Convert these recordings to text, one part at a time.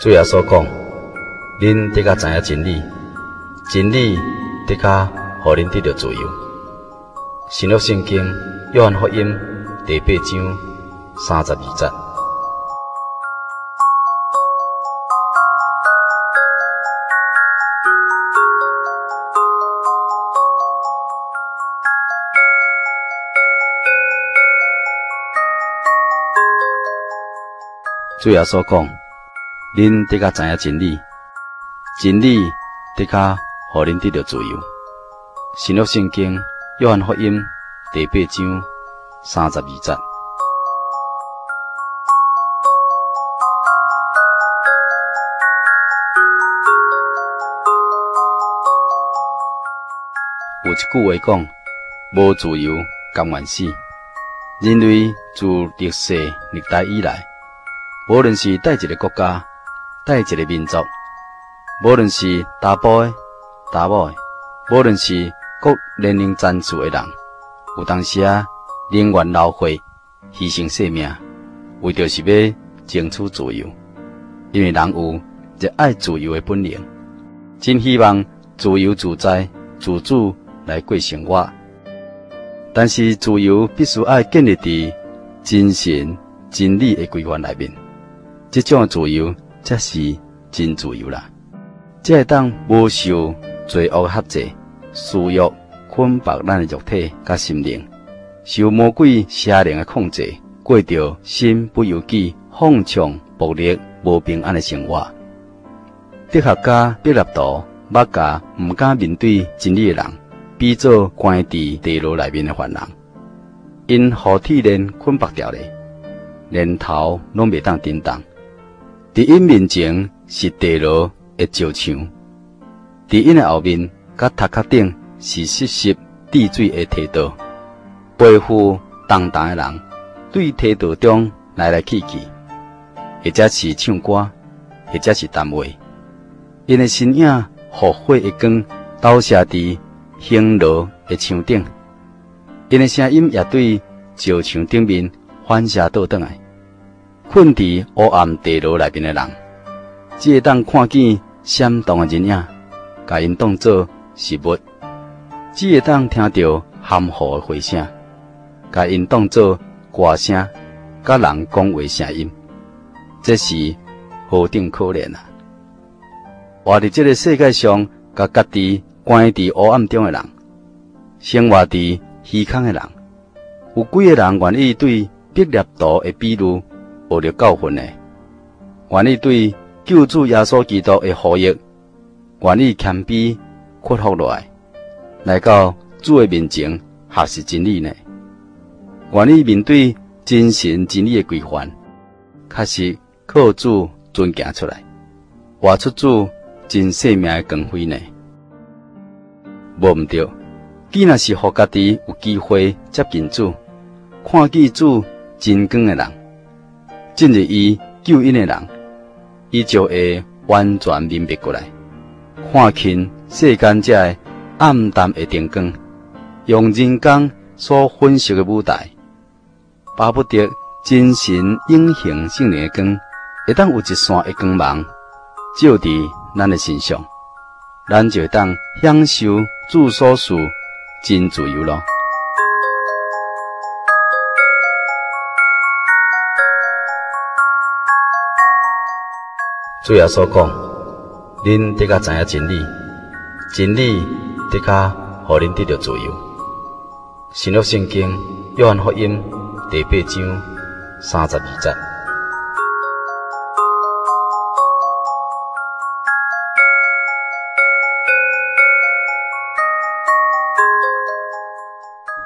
主耶稣讲：“恁得较知影真理，真理得较互恁得到自由。”新约圣经约翰福音第八章三十二节。主耶稣讲。恁得较知影真理，真理得较互恁得到自由。新约圣经约翰福音第八章三十二节。有一句话讲：无自由，甘愿死。人类自历世历代以来，无论是伫一个国家。带一个民族，无论是查甫的、查某的，无论是各年龄层次的人，有当时啊，宁愿流血、牺牲性命，为着是要争取自由。因为人有热爱自由的本能，真希望自由自在、自主来过生活。但是自由必须爱建立伫精神真理的规范内面，这种自由。才是真自由啦！才会当无受罪恶辖制，私欲捆绑咱的肉体甲心灵，受魔鬼邪灵的控制，过着身不由己、放纵暴力、无平安的生活。哲学家毕纳图捌甲毋敢面对真理的人，比作关伫地牢内面的犯人，因互铁链捆绑掉咧，连头拢袂当震动。伫因面前是地牢的石墙，伫因的后面甲头壳顶是湿湿滴水的梯道。背负重担的人对梯道中来来去去，或者是唱歌，或者是谈话。因的身影，互火的光投射伫行路的墙顶，因的声音也对石墙顶面反射倒转来。困伫黑暗地牢内面的人，只会当看见闪动的人影，甲因当作食物；只会当听到含糊的回声，甲因当作歌声，甲人讲话声音。这是何等可怜啊！活伫这个世界上，甲家己关伫黑暗中的人，生活伫虚空的人，有几个人愿意对毕纳图的比如？学着教训呢，愿意对救主耶稣基督的呼吁，愿意谦卑屈服落来，来到主的面前学习真理呢？愿意面对真神真理的规范，确实靠主尊行出来，活出主真生命的光辉呢？无毋对，既然是互家己有机会接近主，看见主真光的人。进入伊救恩的人，伊就会完全明白过来，看清世间这暗淡的灯光，用人工所粉饰的舞台，巴不得真神永恒性灵的光，会当有一线的光芒照伫咱的身上，咱就会当享受住所赐真自由咯。主耶稣讲：“恁得较知影真理，真理得较互恁得到自由。”新约圣经约翰福音第八章三十二节。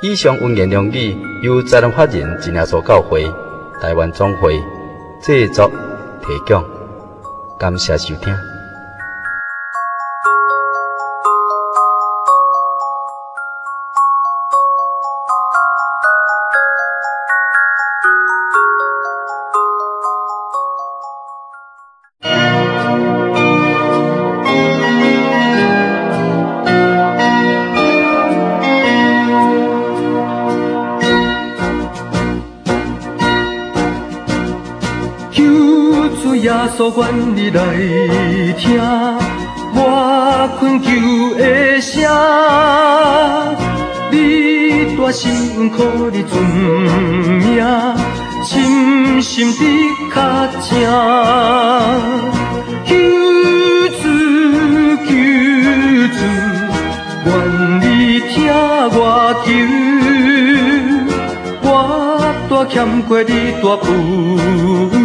以上文言良语由责任法人真耶稣教会台湾总会制作提供，感谢收听。耶稣愿你来听，我恳求的声，你大声靠你尊名，深深的较正。求主求主，愿你听我求，我大欠过你大富。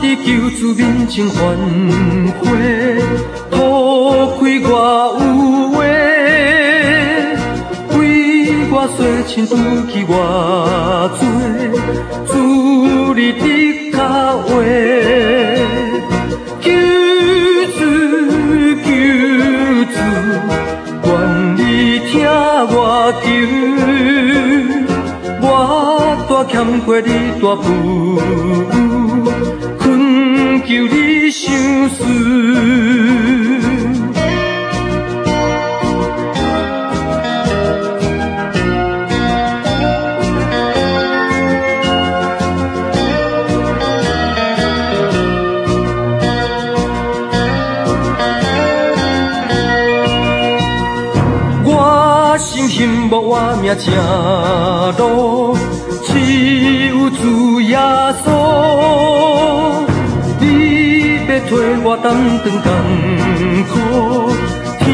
伫救主面前反悔，吐开我有话，为我洗清拄起我罪，主你的脚话。我求，我大欠过你大富，恳求你我相思。我命正路，只有主耶替我担当艰苦，天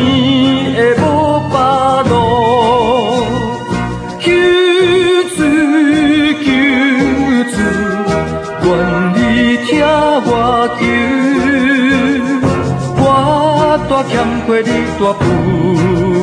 的无巴路，求主求主，愿你听我求，我大欠过你大富。